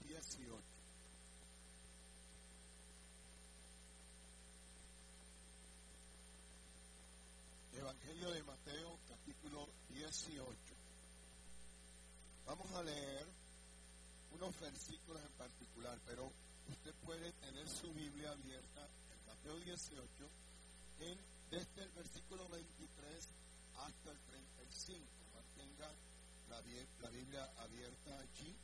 18. Evangelio de Mateo, capítulo 18. Vamos a leer unos versículos en particular, pero usted puede tener su Biblia abierta en Mateo 18, en, desde el versículo 23 hasta el 35. Mantenga la, la Biblia abierta allí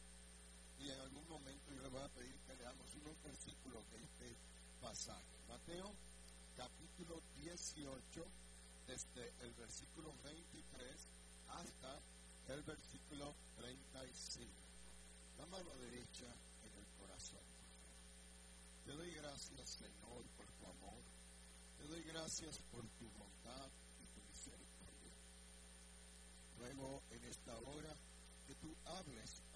y en algún momento yo le voy a pedir que leamos unos versículos de este pasaje. Mateo capítulo 18, desde el versículo 23 hasta el versículo 35. La mano derecha en el corazón. Te doy gracias, Señor, por tu amor. Te doy gracias por tu bondad y tu misericordia. Ruego en esta hora que tú hables.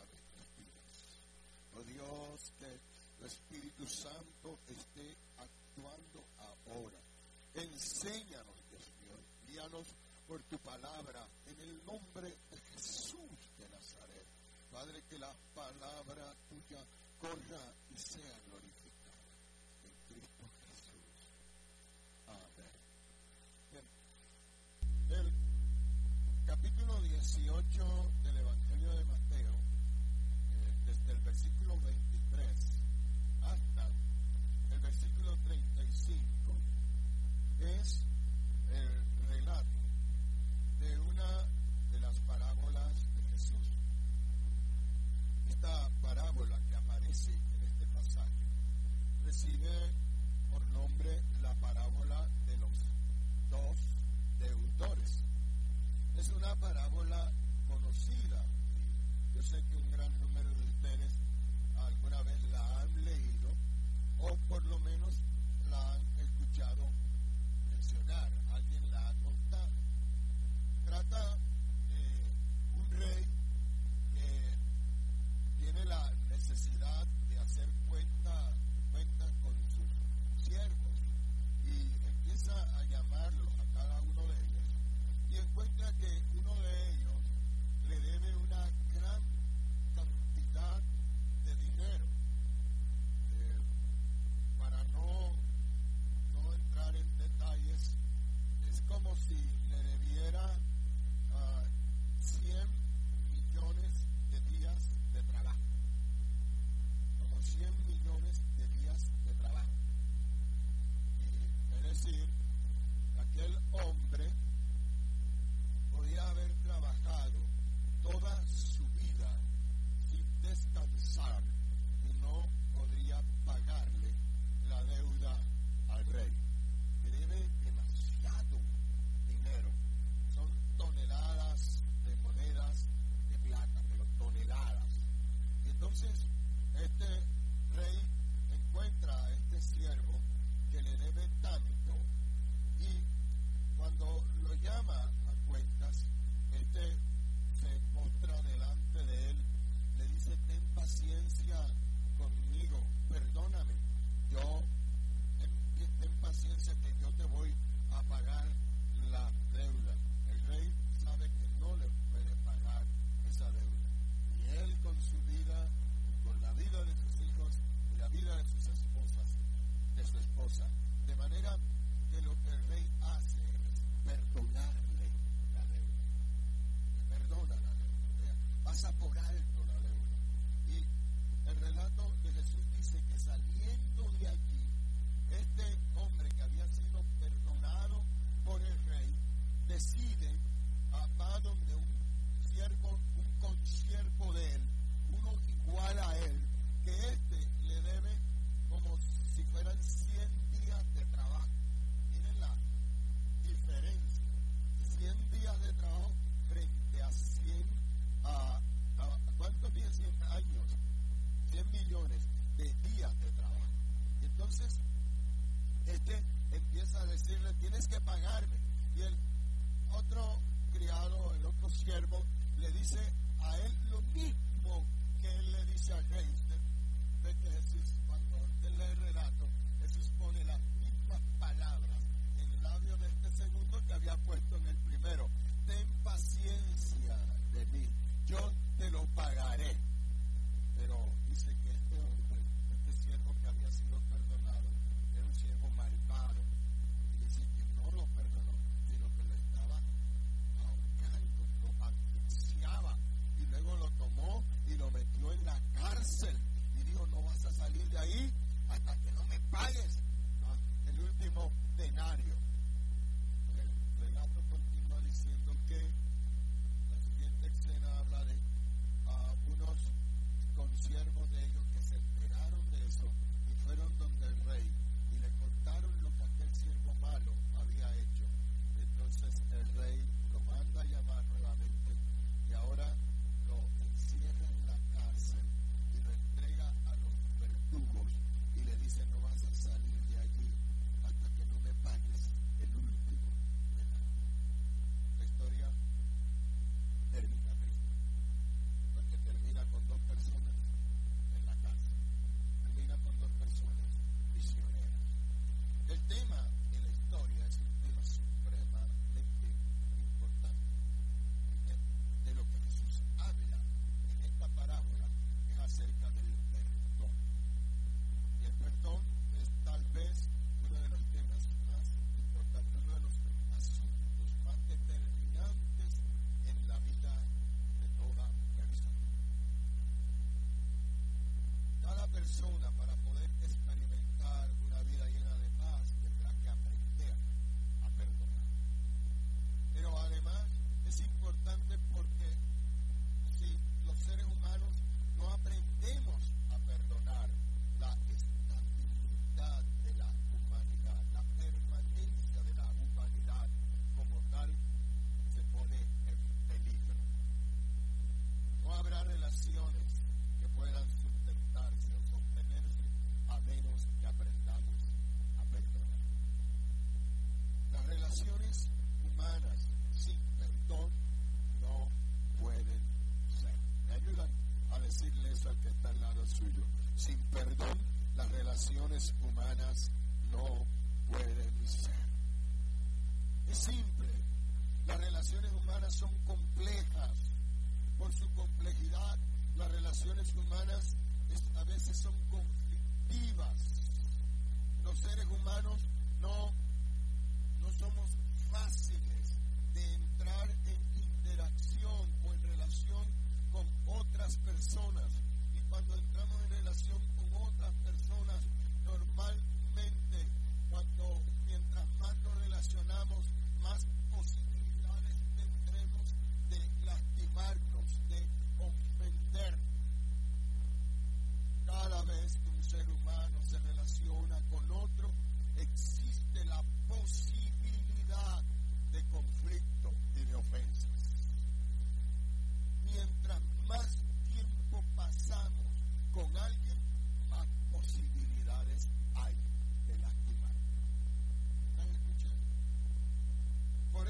Oh Dios, que el Espíritu Santo esté actuando ahora. Enséñanos, Dios mío, guíanos por tu palabra en el nombre de Jesús de Nazaret. Padre, que la palabra tuya corra y sea glorificada en Cristo Jesús. Amén. Bien. El capítulo 18 del Evangelio de Mateo, eh, desde el versículo 23 hasta el versículo 35, es el relato de una de las parábolas de Jesús. Esta parábola que aparece en este pasaje recibe por nombre la parábola de los dos deudores. Es una parábola conocida. Yo sé que un gran número de ustedes alguna vez la han leído o por lo menos la han escuchado mencionar, alguien la ha contado. Trata de un rey que tiene la necesidad de hacer cuenta, cuenta con sus siervos y empieza a llamarlos a cada uno de ellos y encuentra que uno de ellos le debe una gran cantidad de dinero. Eh, para no, no entrar en detalles, es como si le debiera ah, 100 millones de días de trabajo. Como 100 millones de días de trabajo. Y, es decir, aquel hombre podía haber trabajado toda su vida sin descansar y no podría pagarle la deuda al rey. Le debe demasiado dinero. Son toneladas de monedas de plata, pero toneladas. Y entonces este rey encuentra a este siervo que le debe tanto y cuando lo llama a cuentas, este se postra delante de él, le dice, ten paciencia conmigo, perdóname, yo, ten, ten paciencia que yo te voy a pagar la deuda. El rey sabe que no le puede pagar esa deuda. Y él con su vida, con la vida de sus hijos y la vida de sus esposas, de su esposa. De manera que lo que el rey hace es perdonarle la deuda. Le perdona la deuda. Por alto la deuda. Y el relato de Jesús dice que saliendo de aquí, simple. Las relaciones humanas son complejas. Por su complejidad, las relaciones humanas a veces son conflictivas. Los seres humanos no, no somos fáciles de entrar en interacción o en relación con otras personas. Y cuando entramos en relación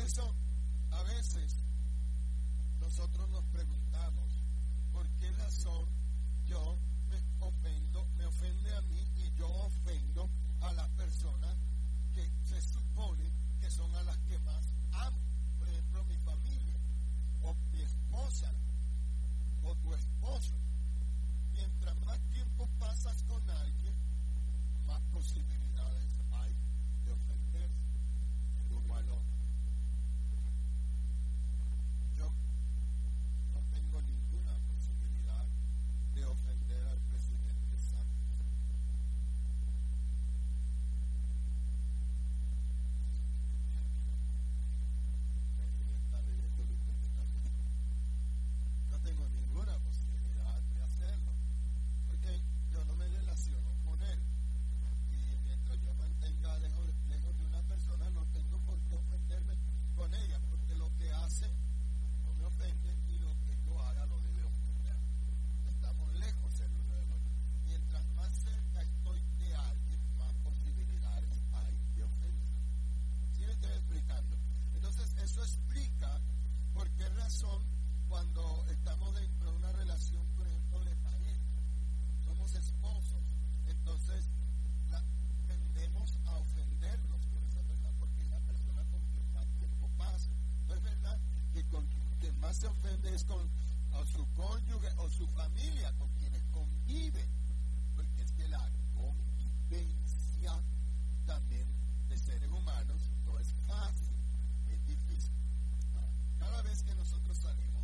eso a veces nosotros nos preguntamos, ¿por qué razón yo me ofendo, me ofende a mí y yo ofendo a las personas que se supone que son a las que más amo? Por ejemplo, mi familia, o mi esposa, o tu esposo. Mientras más tiempo pasas con alguien, más posibilidades hay de ofender tu. más ofende es con o su cónyuge o su familia, con quienes convive, porque es que la convivencia también de seres humanos no es fácil, es difícil. Cada vez que nosotros salimos,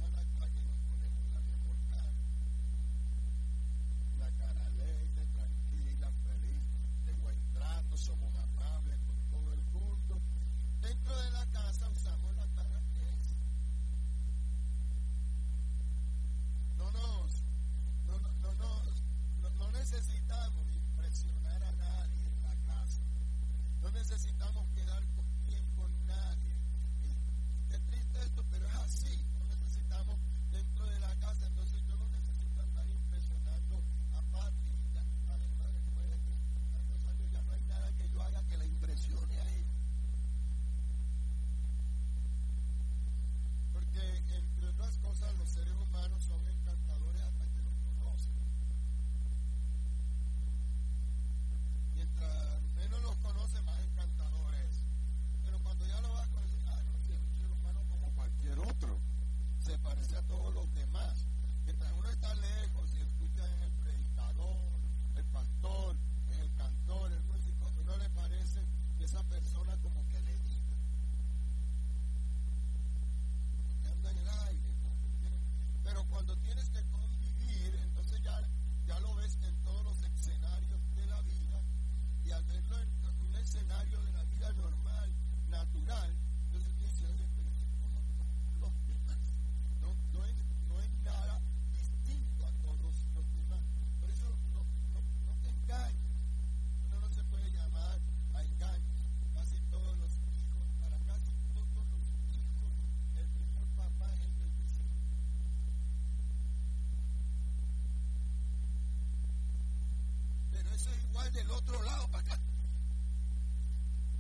del otro lado para acá.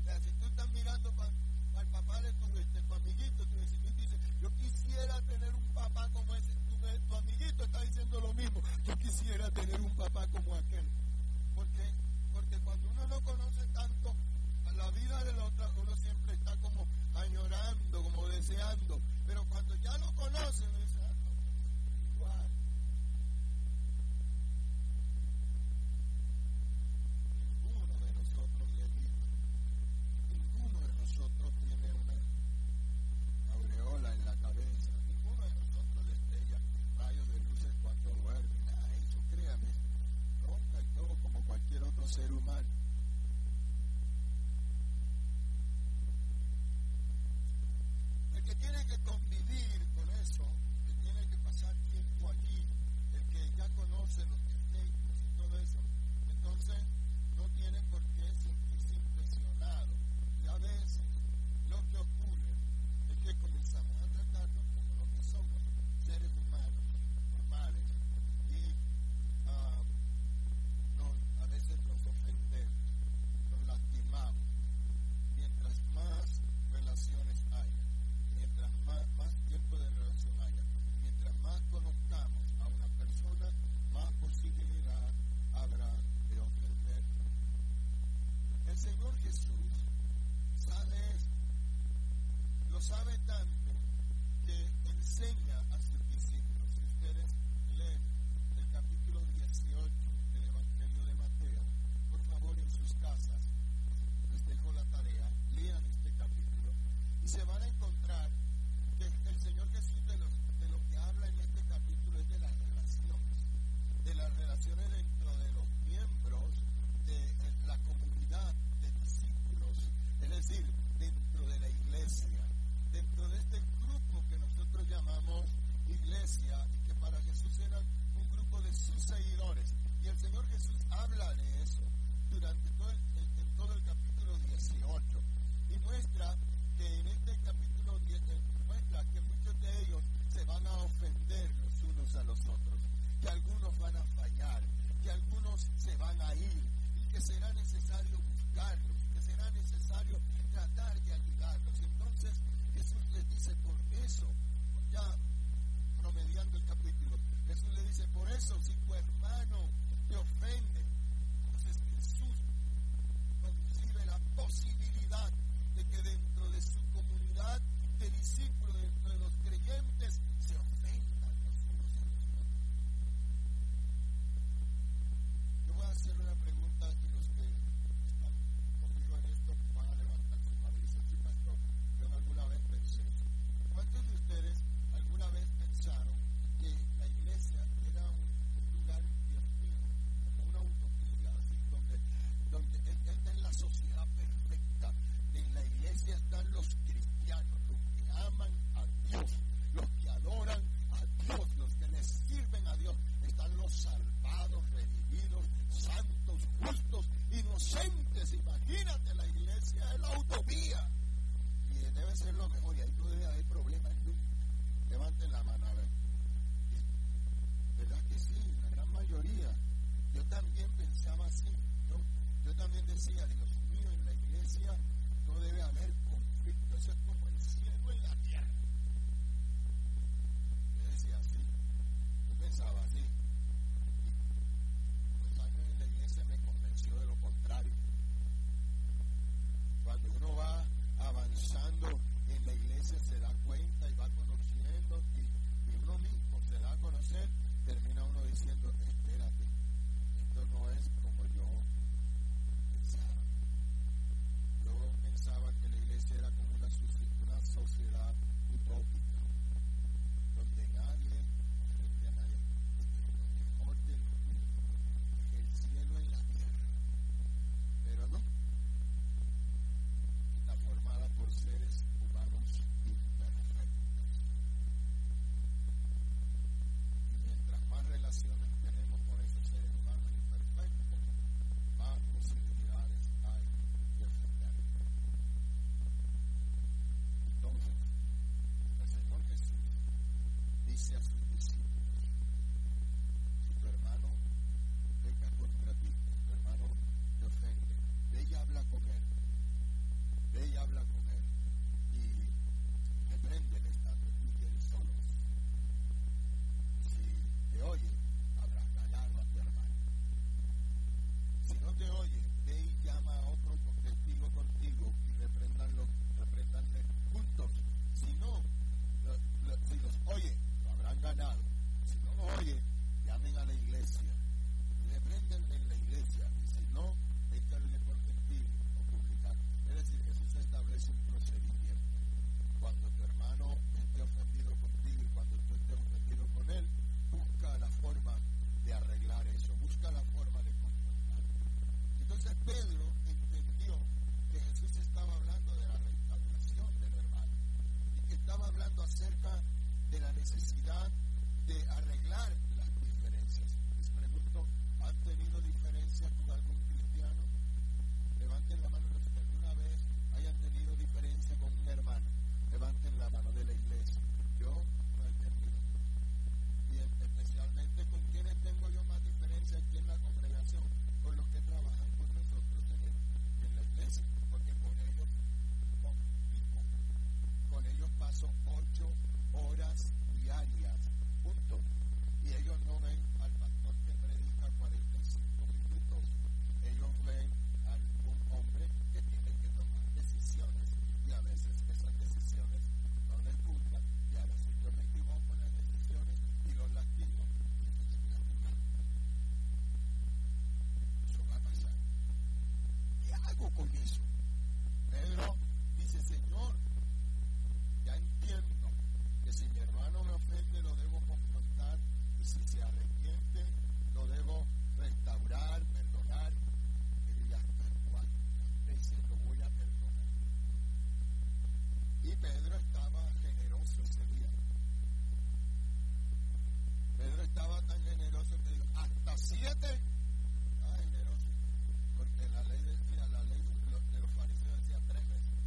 O sea, si tú estás mirando para el papá de este, tu, amiguito, tu vecino dice, yo quisiera tener un papá como ese, tu, amiguito está diciendo lo mismo, yo quisiera tener un papá como aquel. Porque, porque cuando uno no conoce tanto la vida de la otra, uno siempre está como añorando, como deseando. Pero cuando ya lo conoce, uno dice, tiene que convivir con eso, que tiene que pasar tiempo allí, el que ya conoce los defectos y todo eso. Entonces, lo sabe tanto que enseña Yes. necesidad de arreglar hago con eso? Pedro dice, Señor, ya entiendo que si mi hermano me ofende lo debo confrontar y si se arrepiente lo debo restaurar, perdonar. Pero ya hasta cuándo? Le dice, lo voy a perdonar. Y Pedro estaba generoso ese día. Pedro estaba tan generoso que hasta siete. Estaba generoso. Porque la ley decía, la ley de los, de los fariseos decía tres veces.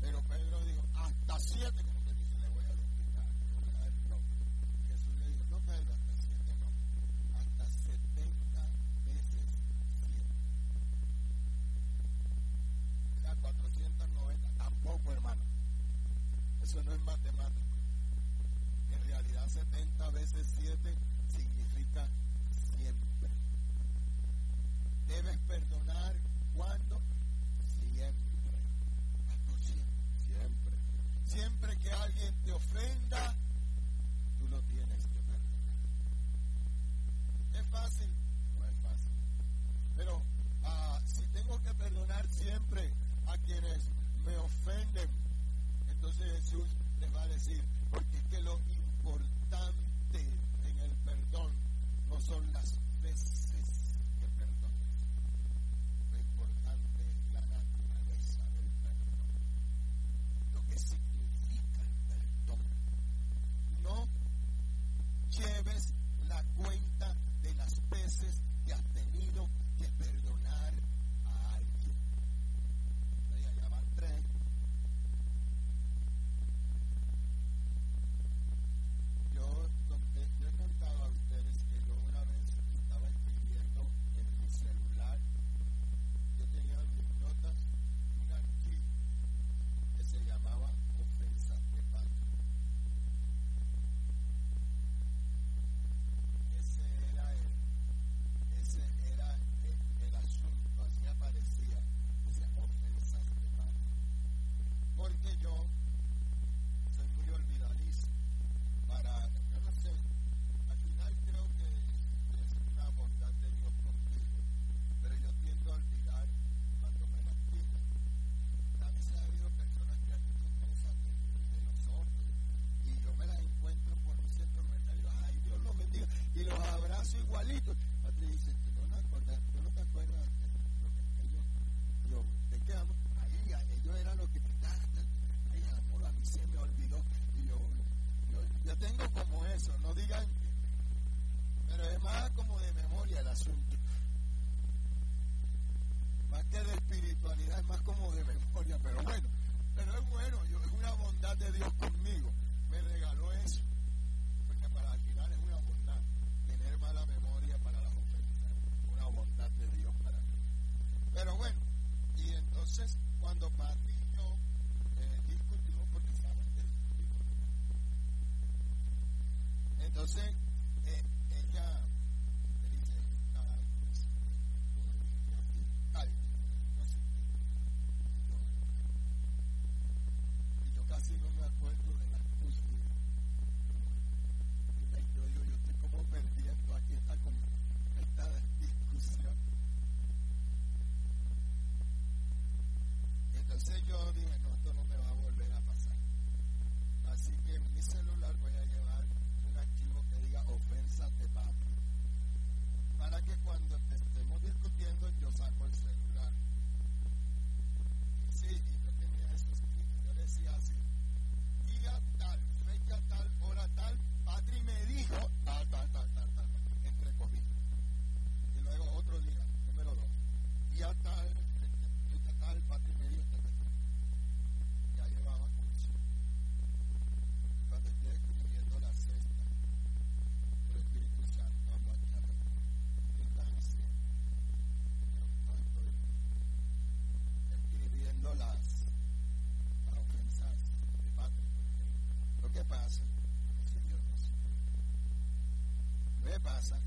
Pero Pedro dijo, hasta siete, como que dice, le voy a duplicar. le voy a dar el doble. Jesús le dijo, no Pedro, hasta siete no. Hasta setenta veces siete. O sea, 490. Tampoco, hermano. Es matemático. En realidad 70 veces 7 significa siempre. Debes perdonar cuando siempre. Siempre. Siempre que alguien te ofenda, tú lo tienes que perdonar. ¿Es fácil? No es fácil. Pero ah, si tengo que perdonar siempre a quienes me ofenden, entonces Jesús les va a decir, porque es que lo importante en el perdón no son las veces que perdones. Lo importante es la naturaleza del perdón. Lo que significa el perdón. No lleves la cuenta de las veces que has tenido que perdonar a alguien. Ahí allá van tres. Yo, donde, yo he contado a ustedes que yo una vez estaba escribiendo en mi celular, yo tenía en mis notas un archivo que se llamaba Ofensas de Patria. Ese era el, ese era el, el asunto, así aparecía, decía ofensas de patria. Porque yo soy muy olvidadizo para, yo no sé, al final creo que es una bondad de Dios conmigo, pero yo tiendo a olvidar cuando me lastiman. A veces ha habido personas que han hecho cosas de, de nosotros y yo me las encuentro por un centro comercial y digo, ay, Dios los bendiga, y los abrazo igualitos. Patri dice, ¿tú no, te acuerdas, tú no te acuerdas de lo que ellos, lo, de qué amor? Ahí, ellos eran lo que te ay, amor, a mí se me olvidó. Y yo, yo, yo tengo como no digan, pero es más como de memoria el asunto. Más que de espiritualidad, es más como de memoria, pero bueno, pero es bueno, yo, es una bondad de Dios conmigo. Me regaló eso, porque para al final es una bondad. Tener mala memoria para las ofensas, una bondad de Dios para mí. Pero bueno, y entonces cuando Pati y yo eh, discutimos, porque saben que discutimos, entonces eh, ella me dice, ay, pues, qué. Y yo, casi no me acuerdo de las cosas. Y yo digo, yo estoy como perdiendo aquí esta, esta discusión. Entonces yo dije, no, esto no me va a volver a pasar. Así que en mi celular voy a llevar un archivo que diga ofensas de patria. Para que cuando te estemos discutiendo yo saco el celular. Sí, y yo tenía eso escrito. Yo decía así, día tal, fecha tal, hora tal, Patri me dijo tal, tal, tal, tal, tal, entre comillas. Y luego otro día, número dos, día tal, fecha tal, Patri me dijo tal, tal, tal. Ya llevaba como cinco. Cuando estoy escribiendo la sexta, por el Espíritu Santo, hablo aquí a ¿Qué estás haciendo? Yo, no, estoy escribiendo las, las ofensas de patria. Pasa, no que pasa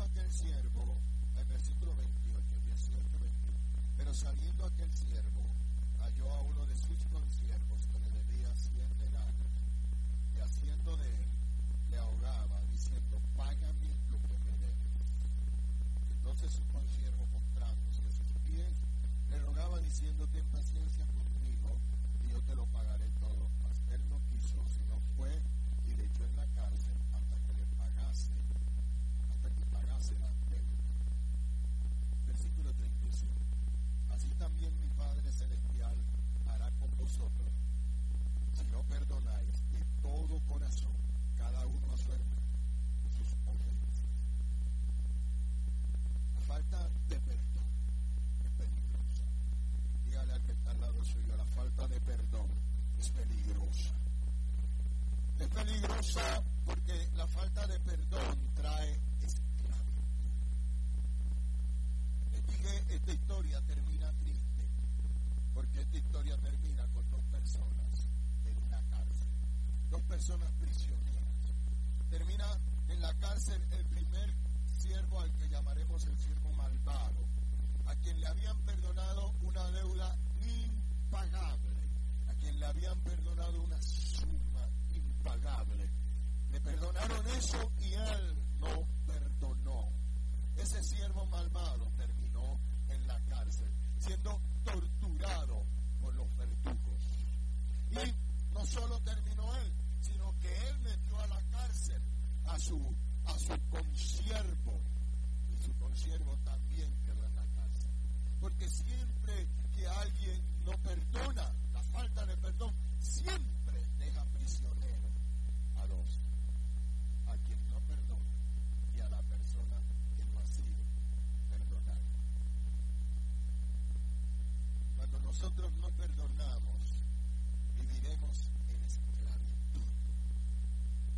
Pero saliendo aquel siervo, el versículo 28, 18, 21. Pero saliendo aquel siervo, halló a uno de sus consiervos que le debía cien denarios, y haciendo de él, le ahogaba, diciendo, págame lo que me debes. Entonces su consiervo, postrándose a sus pies, le rogaba diciendo, ten paciencia conmigo, y yo te lo pagaré todo. Mas él no quiso, sino fue y le echó en la cárcel hasta que le pagase, Versículo 35. Así también mi Padre Celestial hará con vosotros, si no perdonáis de todo corazón cada uno a su hermano sus ofensas. La falta de perdón es peligrosa. Dígale al que está al lado suyo, la falta de perdón es peligrosa. Es peligrosa porque la falta de perdón trae esclavitud. Dije, esta historia termina triste, porque esta historia termina con dos personas en una cárcel, dos personas prisioneras. Termina en la cárcel el primer siervo al que llamaremos el siervo malvado, a quien le habían perdonado una deuda impagable, a quien le habían perdonado una suma impagable. Le perdonaron eso y él no perdonó. Ese siervo malvado terminó en la cárcel, siendo torturado por los verdugos. Y no solo terminó él, sino que él metió a la cárcel a su, a su consiervo. Y su consiervo también quedó en la cárcel. Porque siempre que alguien no perdona, la falta de perdón siempre deja prisionero a dos, a quien no perdona y a la persona que no ha sido perdonada. Cuando nosotros no perdonamos, viviremos en esclavitud.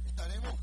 Estaremos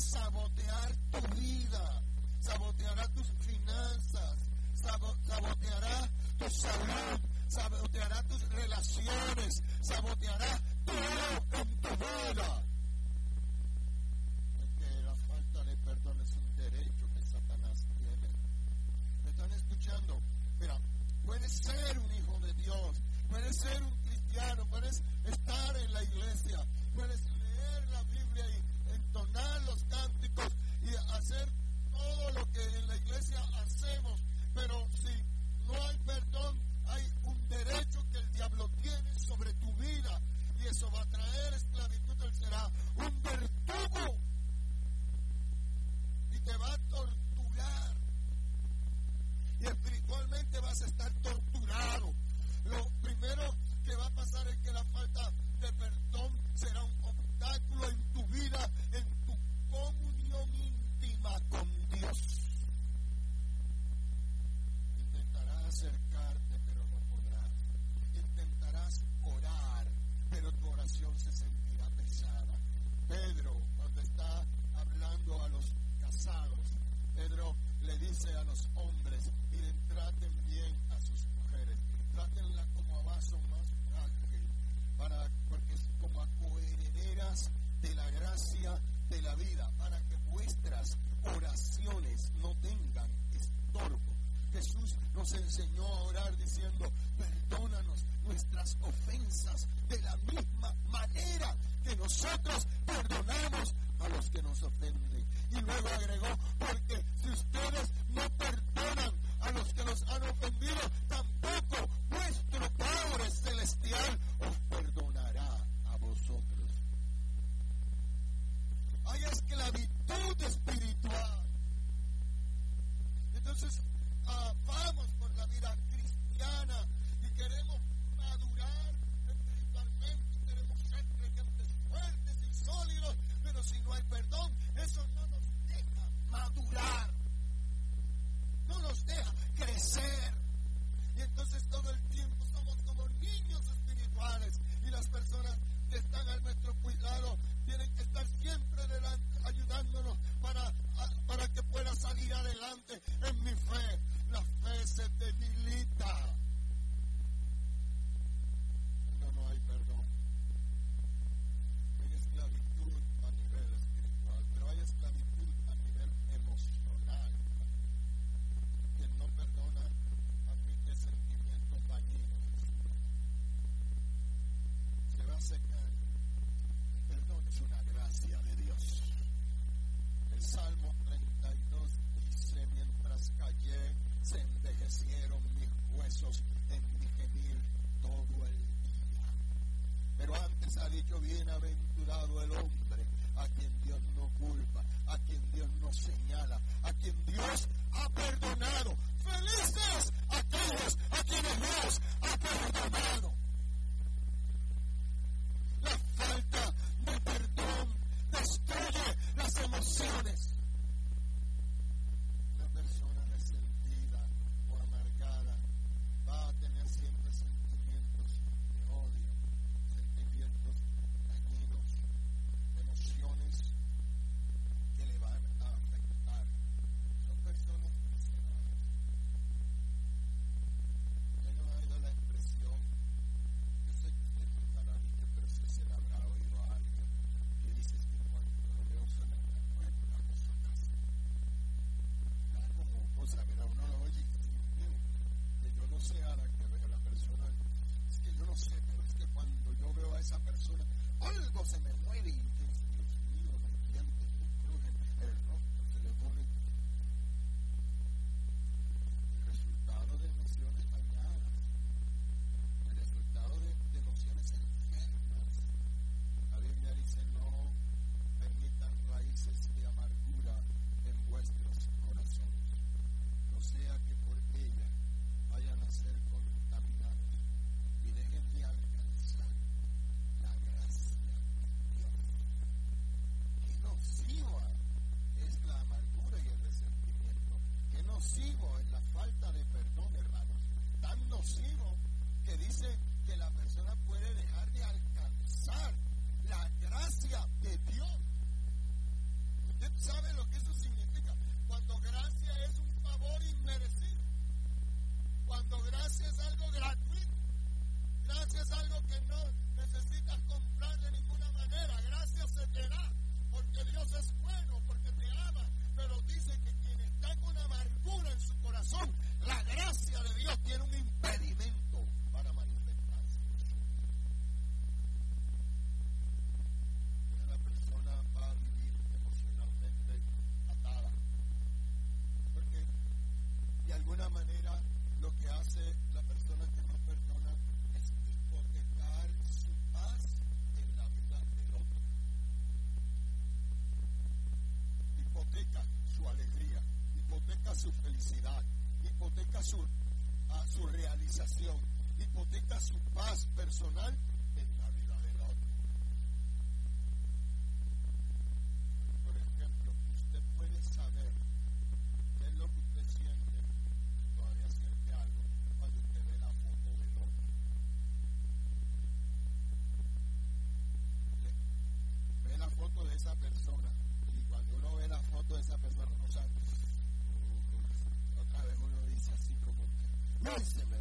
sabotear tu vida, saboteará tus finanzas, sabo- saboteará tu salud, saboteará tus relaciones, saboteará todo en tu vida. Nos enseñó a orar diciendo, perdónanos nuestras ofensas de la misma manera que nosotros perdonamos a los que nos ofenden. Y luego agregó, porque alguna manera lo que hace la persona que no perdona es hipotecar su paz en la vida del otro. Hipoteca su alegría, hipoteca su felicidad, hipoteca su, su realización, hipoteca su paz personal husband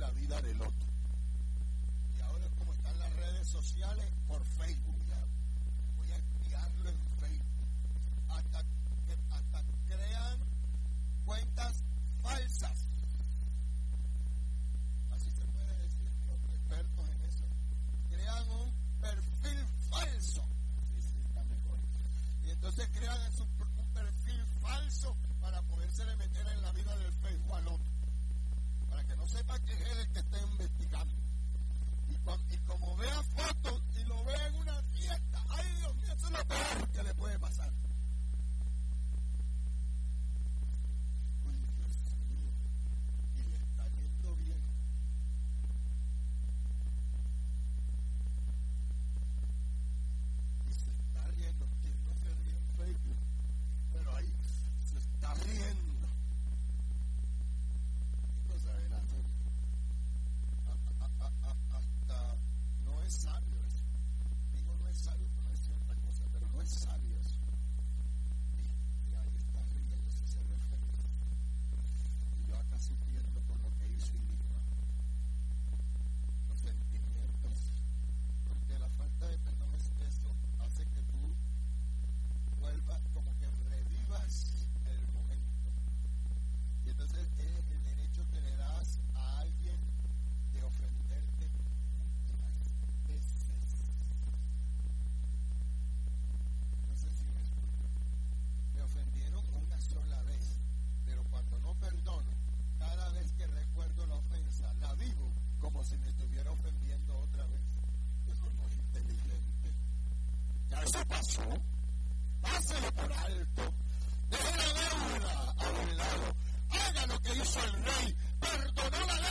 la vida del otro. Y ahora es como están las redes sociales, por Facebook, voy a espiarlo en Facebook. Hasta, hasta crean cuentas falsas. Así se puede decir los expertos en eso. Crean un perfil falso. Y entonces crean un perfil falso para poderse meter en la vida del Facebook al otro que no sepa que es él el que está investigando. Y, como vea fotos y lo vea en una fiesta, ay Dios mío, eso es lo peor que le puede pasar. eso pasó, páselo por alto. Deje la deuda a un lado. Haga lo que hizo el rey. Perdonó la deuda.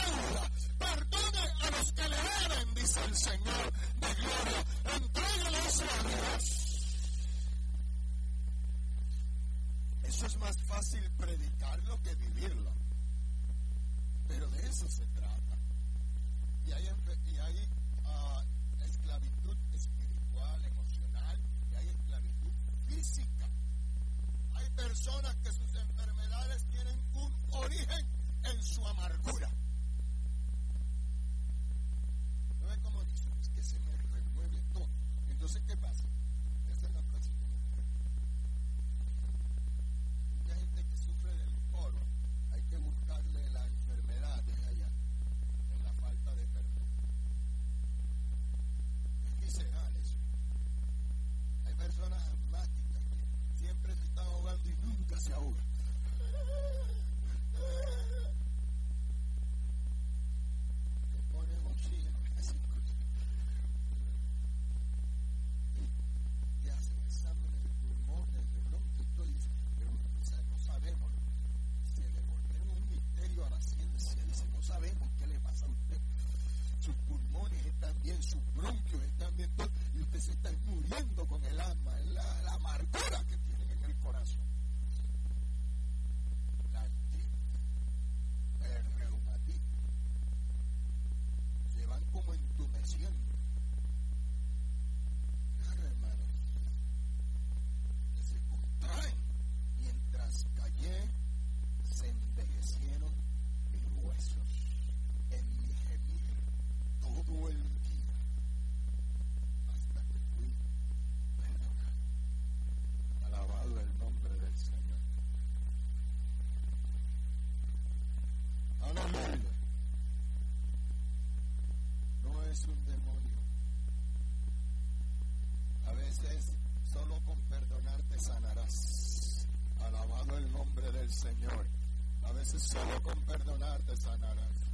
personas asmáticas que siempre se están ahogando y nunca se ahogan. perdonarte sanarás. Alabado el nombre del Señor. A veces solo con perdonarte sanarás.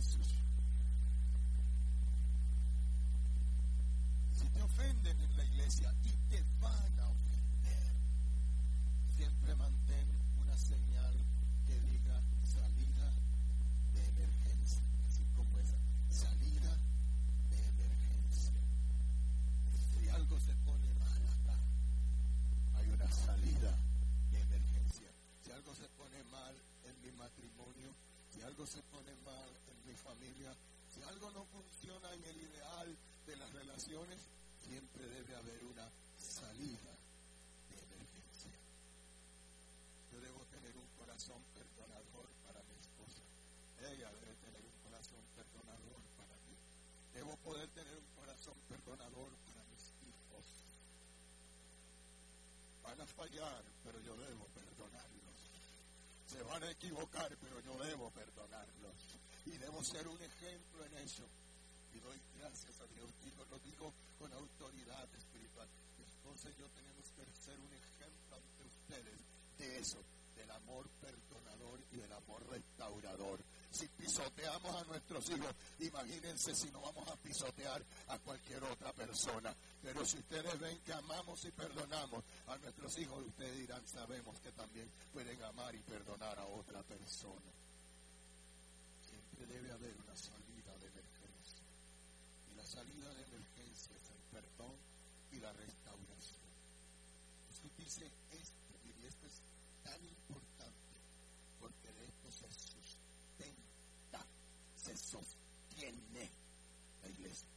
This is siempre debe haber una salida de emergencia. Yo debo tener un corazón perdonador para mi esposa. Ella debe tener un corazón perdonador para mí. Debo poder tener un corazón perdonador para mis hijos. Van a fallar, pero yo debo perdonarlos. Se van a equivocar, pero yo debo perdonarlos. Y debo ser un ejemplo en eso. Y doy gracias a Dios. Digo, lo digo con autoridad espiritual. Mi esposa y yo tenemos que ser un ejemplo ante ustedes de eso, del amor perdonador y del amor restaurador. Si pisoteamos a nuestros hijos, imagínense si no vamos a pisotear a cualquier otra persona. Pero si ustedes ven que amamos y perdonamos a nuestros hijos, ustedes dirán, sabemos que también pueden amar y perdonar a otra persona. Siempre debe haber una salida de emergencia. Y la salida de emergencia el perdón y la restauración. Jesús dice esto, y esto es tan importante, porque de esto se sustenta, se sostiene la iglesia.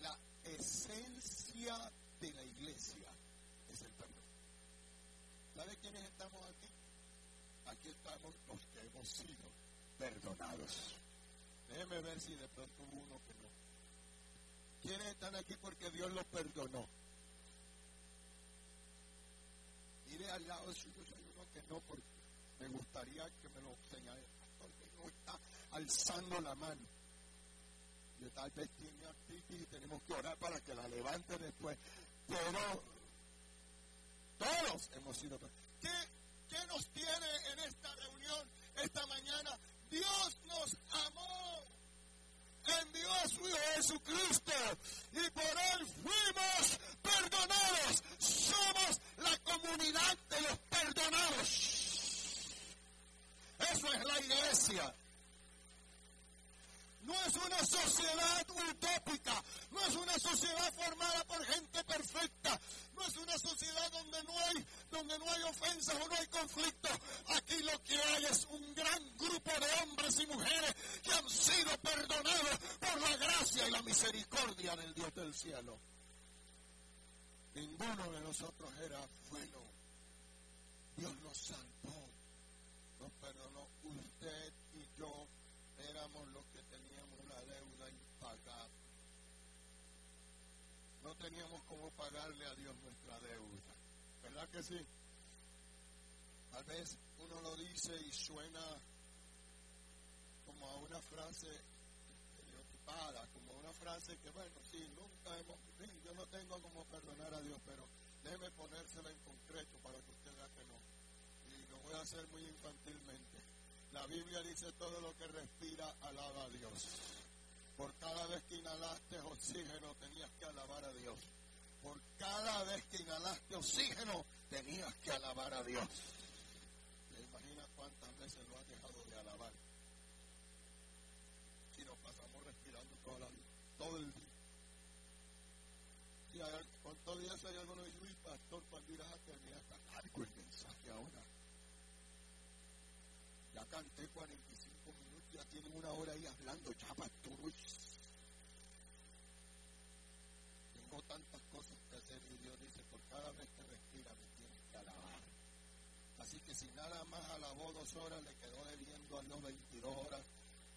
La esencia de la iglesia es el perdón. ¿Sabe quiénes estamos aquí? Aquí estamos los que hemos sido perdonados. Déjeme ver si de pronto hubo uno que no. ¿Quiénes están aquí porque Dios los perdonó? Mire al lado de suyo, hay uno que no, porque me gustaría que me lo señale. Porque no está alzando la mano. Yo tal vez tiene artritis y tenemos que orar para que la levante después. Pero todos hemos sido. ¿Qué, ¿Qué nos tiene en esta reunión esta mañana? Dios nos amó envió a su Hijo Jesucristo y por Él fuimos perdonados. Somos la comunidad de los perdonados. Eso es la iglesia. No es una sociedad utópica, no es una sociedad formada por gente perfecta, no es una sociedad donde no hay, donde no hay ofensas o no hay conflicto. Aquí lo que hay es un gran grupo de hombres y mujeres que han sido perdonados por la gracia y la misericordia del Dios del cielo. Ninguno de nosotros era bueno. Dios nos salvó, pagarle a Dios nuestra deuda. ¿Verdad que sí? Tal vez uno lo dice y suena como a una frase estereotipada, como una frase que, bueno, sí, nunca hemos, yo no tengo como perdonar a Dios, pero déjeme ponérsela en concreto para que usted vea que no. Y lo voy a hacer muy infantilmente. La Biblia dice todo lo que respira, alaba a Dios. Por cada vez que inhalaste oxígeno tenías que alabar a Dios. Por cada vez que inhalaste oxígeno tenías que alabar a Dios. ¿Te imaginas cuántas veces lo has dejado de alabar? Si nos pasamos respirando toda la todo el día. Y hay, ¿Cuántos días hay alguno de Luis, pastor, cuando irás a terminar? Está largo el mensaje ahora. Ya canté 45 minutos, ya tienen una hora ahí hablando, ya pastor. Uy. Tengo tantas cosas que hacer y Dios dice, por cada vez que respira me tienes que alabar. Así que si nada más alabó dos horas, le quedó debiendo a los 22 horas,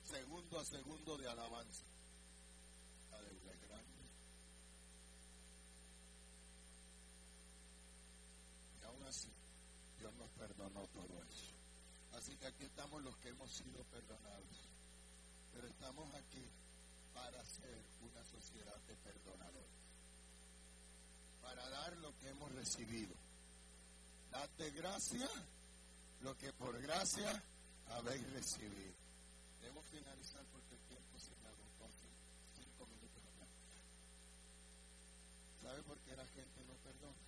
segundo a segundo de alabanza. La deuda es grande. Y aún así, Dios nos perdonó todo eso. Así que aquí estamos los que hemos sido perdonados. Pero estamos aquí para ser una sociedad de perdonadores. Para dar lo que hemos recibido. Date gracia lo que por gracia habéis recibido. Debemos finalizar porque el tiempo se me agotó cinco minutos atrás. ¿Sabe por qué la gente no perdona?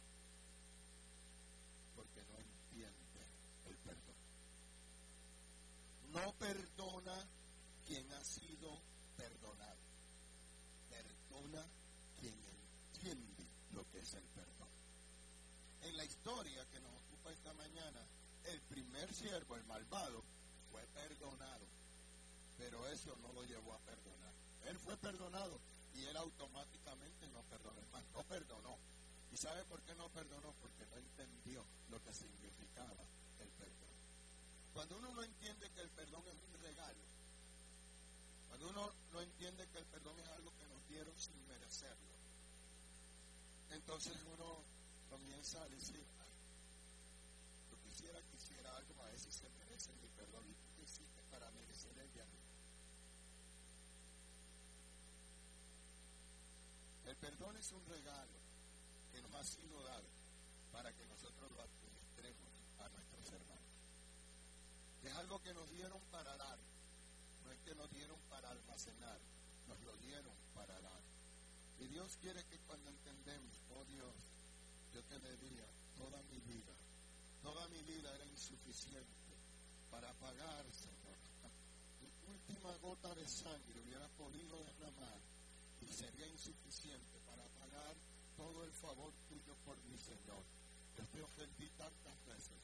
Porque no entiende el perdón. No perdona quien ha sido perdonado. Perdona quien entiende lo es el perdón. En la historia que nos ocupa esta mañana, el primer siervo, el malvado, fue perdonado, pero eso no lo llevó a perdonar. Él fue perdonado y él automáticamente no perdonó, más no perdonó. ¿Y sabe por qué no perdonó? Porque no entendió lo que significaba el perdón. Cuando uno no entiende que el perdón es un regalo, cuando uno no entiende que el perdón es algo que nos dieron sin merecerlo, entonces uno comienza a decir, yo quisiera que hiciera algo, a veces se merece mi perdón. ¿Y tú qué hiciste para merecer el? El perdón es un regalo que nos ha sido dado para que nosotros lo administremos a nuestros hermanos. Es algo que nos dieron para dar, no es que nos dieron para almacenar, nos lo dieron para dar. Y Dios quiere que cuando entendemos, oh Dios, yo te diría, toda mi vida, toda mi vida era insuficiente para pagar, Señor. Mi última gota de sangre hubiera podido derramar y sería insuficiente para pagar todo el favor tuyo por mi Señor. Yo te ofendí tantas veces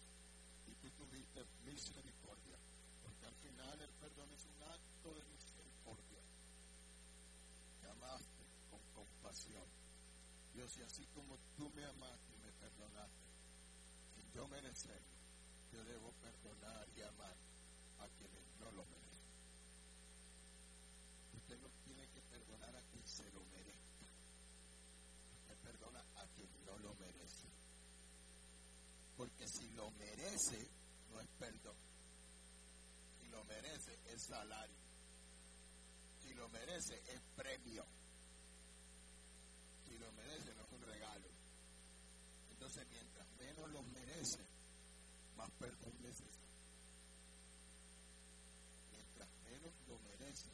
y tú tuviste misericordia, porque al final el perdón es un acto de misericordia. Me compasión. Dios, y así como tú me amaste y me perdonaste, sin yo merecerlo, yo debo perdonar y amar a quienes no lo merecen. Usted no tiene que perdonar a quien se lo merezca. Usted perdona a quien no lo merece. Porque si lo merece, no es perdón. Si lo merece, es salario. Si lo merece, es premio. Lo merece, no es un regalo. Entonces, mientras menos lo merece, más perdón necesita. Mientras menos lo merece,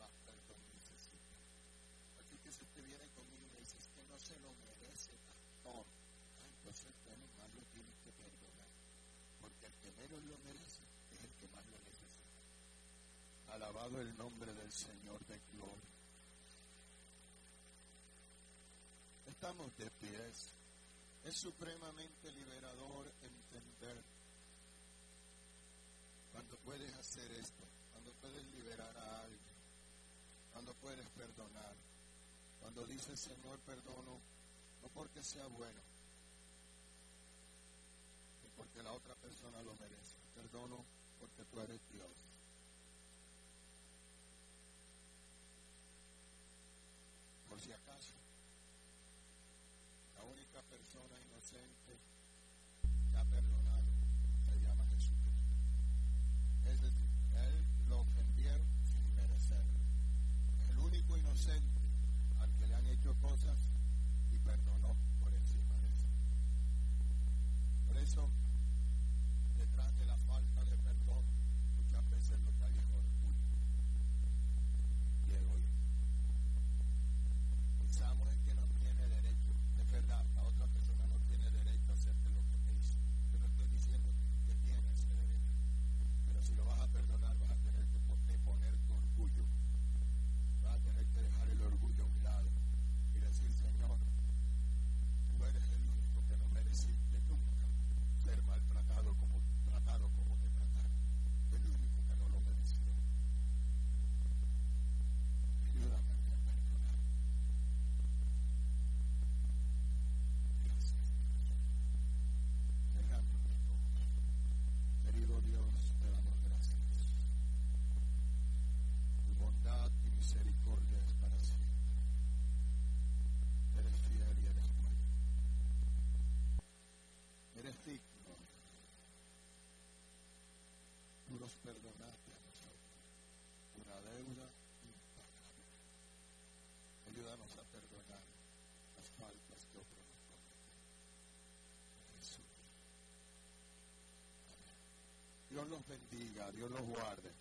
más perdón necesita. Así que si usted viene conmigo y dice, que no se lo merece, pastor, ah, entonces bueno, más lo tiene que perdonar. Porque el que menos lo merece es el que más lo necesita. Alabado el nombre del Señor de gloria. Estamos de pies. Es supremamente liberador entender cuando puedes hacer esto, cuando puedes liberar a alguien, cuando puedes perdonar, cuando dices Señor perdono, no porque sea bueno, ni porque la otra persona lo merece, perdono porque tú eres Dios. Por si acaso, la única persona inocente que ha perdonado se llama Jesucristo. Es decir, él lo ofendieron sin merecerlo. El único inocente al que le han hecho cosas y perdonó por encima de eso. Por eso, detrás de la falta de perdón, muchas veces lo que hay es orgullo y egoísmo. Pensamos en que no tiene derecho, es verdad, la otra persona no tiene derecho a hacerte lo que te hizo. Yo no estoy diciendo que tiene ese derecho, pero si lo vas a perdonar, vas a tener que poner tu orgullo, vas a tener que dejar el orgullo a un lado y decir, Señor, tú eres el único que no mereciste nunca ser maltratado como tratado como te trataron. El único que no lo mereció. Ayúdame a perdonar. Gracias. Dejando todo. Querido Dios, te damos gracias. Tu bondad y misericordia es para siempre. Eres fiel y eres bueno. Eres digno. Perdonaste a nosotros una deuda impagable. Ayúdanos a perdonar las faltas que otros nos cometen. En Jesús. Dios los bendiga, Dios los guarde.